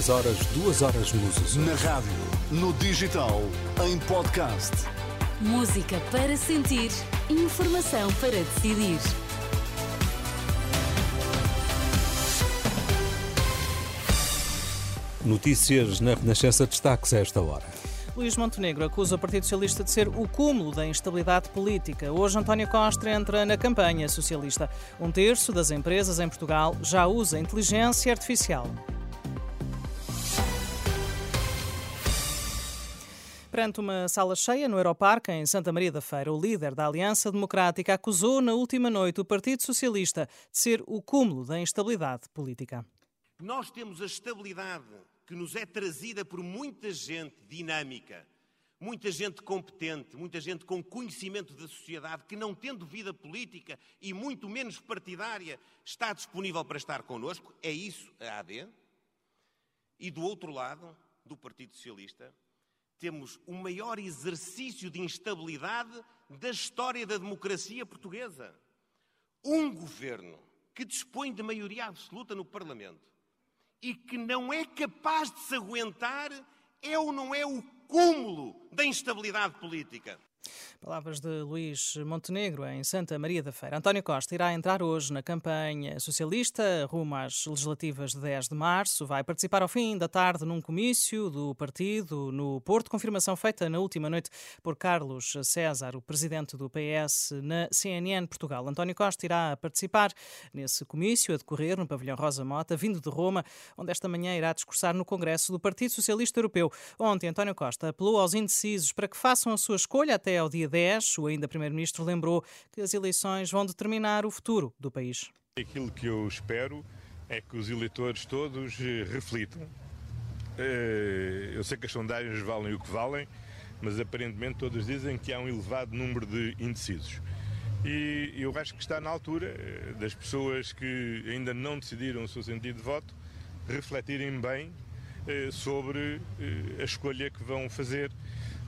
Todas as horas, duas horas nos Açores. Na rádio, no digital, em podcast. Música para sentir, informação para decidir. Notícias na Renascença destaques a esta hora. Luís Montenegro acusa o Partido Socialista de ser o cúmulo da instabilidade política. Hoje, António Costa entra na campanha socialista. Um terço das empresas em Portugal já usa inteligência artificial. Perante uma sala cheia no Aeroparque, em Santa Maria da Feira, o líder da Aliança Democrática acusou na última noite o Partido Socialista de ser o cúmulo da instabilidade política. Nós temos a estabilidade que nos é trazida por muita gente dinâmica, muita gente competente, muita gente com conhecimento da sociedade, que não tendo vida política e muito menos partidária, está disponível para estar connosco. É isso a AD. E do outro lado, do Partido Socialista, temos o maior exercício de instabilidade da história da democracia portuguesa. Um governo que dispõe de maioria absoluta no Parlamento e que não é capaz de se aguentar é ou não é o cúmulo da instabilidade política. Palavras de Luís Montenegro em Santa Maria da Feira. António Costa irá entrar hoje na campanha socialista rumo às legislativas de 10 de março. Vai participar ao fim da tarde num comício do partido no Porto, confirmação feita na última noite por Carlos César, o presidente do PS, na CNN Portugal. António Costa irá participar nesse comício a decorrer no pavilhão Rosa Mota, vindo de Roma, onde esta manhã irá discursar no Congresso do Partido Socialista Europeu. Ontem, António Costa apelou aos indecisos para que façam a sua escolha até ao dia 10, o ainda Primeiro-Ministro lembrou que as eleições vão determinar o futuro do país. Aquilo que eu espero é que os eleitores todos eh, reflitam. Eh, eu sei que as sondagens valem o que valem, mas aparentemente todos dizem que há um elevado número de indecisos. E eu acho que está na altura eh, das pessoas que ainda não decidiram o seu sentido de voto refletirem bem sobre a escolha que vão fazer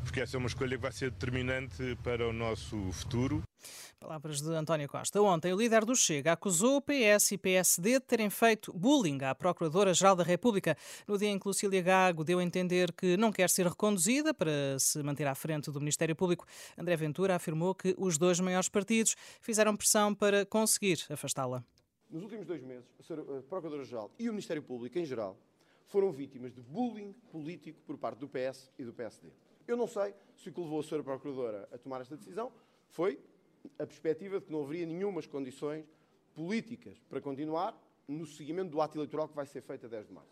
porque essa é uma escolha que vai ser determinante para o nosso futuro. Palavras de António Costa. Ontem, o líder do Chega acusou o PS e PSD de terem feito bullying à Procuradora-Geral da República no dia em que Lucília Gago deu a entender que não quer ser reconduzida para se manter à frente do Ministério Público. André Ventura afirmou que os dois maiores partidos fizeram pressão para conseguir afastá-la. Nos últimos dois meses, a Procuradora-Geral e o Ministério Público em geral foram vítimas de bullying político por parte do PS e do PSD. Eu não sei se o que levou a Sra. Procuradora a tomar esta decisão foi a perspectiva de que não haveria nenhumas condições políticas para continuar no seguimento do ato eleitoral que vai ser feito a 10 de março.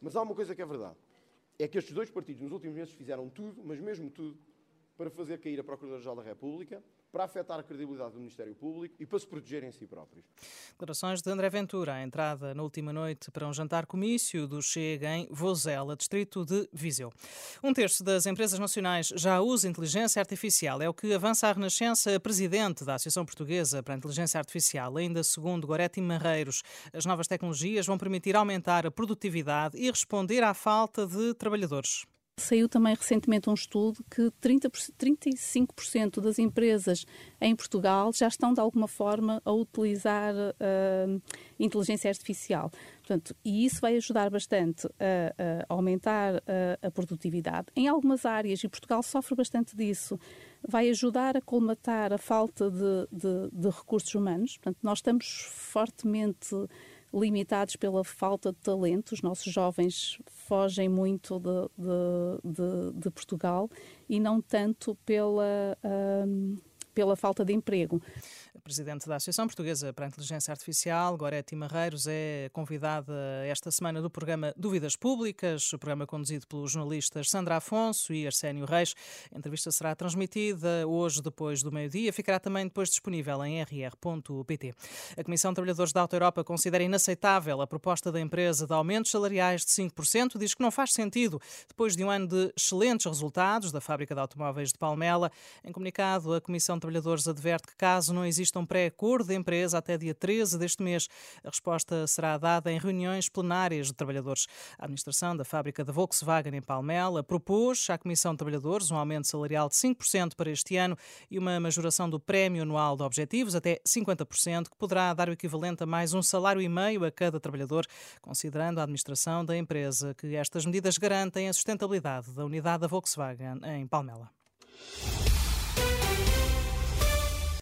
Mas há uma coisa que é verdade. É que estes dois partidos nos últimos meses fizeram tudo, mas mesmo tudo, para fazer cair a Procuradora-Geral da República, para afetar a credibilidade do Ministério Público e para se protegerem a si próprios. Declarações de André Ventura, a entrada na última noite para um jantar comício do Chega em Vozela, distrito de Viseu. Um terço das empresas nacionais já usa inteligência artificial, é o que avança a Renascença, a presidente da Associação Portuguesa para a Inteligência Artificial, ainda segundo Goretti Marreiros. As novas tecnologias vão permitir aumentar a produtividade e responder à falta de trabalhadores. Saiu também recentemente um estudo que 30, 35% das empresas em Portugal já estão de alguma forma a utilizar uh, inteligência artificial. Portanto, e isso vai ajudar bastante a, a aumentar a, a, produtividade. Em algumas áreas, e Portugal sofre bastante disso, vai ajudar a colmatar a falta de, de, de recursos humanos. Portanto, nós estamos fortemente limitados pela falta de talento. Os nossos jovens fogem muito de, de, de, de Portugal e não tanto pela, pela falta de emprego. Presidente da Associação Portuguesa para a Inteligência Artificial, Goretti Marreiros, é convidada esta semana do programa Dúvidas Públicas, o programa conduzido pelos jornalistas Sandra Afonso e Arsénio Reis. A entrevista será transmitida hoje depois do meio-dia, ficará também depois disponível em rr.pt. A Comissão de Trabalhadores da Auto Europa considera inaceitável a proposta da empresa de aumentos salariais de 5%, diz que não faz sentido depois de um ano de excelentes resultados da fábrica de automóveis de Palmela. Em comunicado, a Comissão de Trabalhadores adverte que caso não exista exista um pré-acordo de empresa até dia 13 deste mês. A resposta será dada em reuniões plenárias de trabalhadores. A administração da fábrica da Volkswagen em Palmela propôs à Comissão de Trabalhadores um aumento salarial de 5% para este ano e uma majoração do prémio anual de objetivos até 50%, que poderá dar o equivalente a mais um salário e meio a cada trabalhador, considerando a administração da empresa que estas medidas garantem a sustentabilidade da unidade da Volkswagen em Palmela.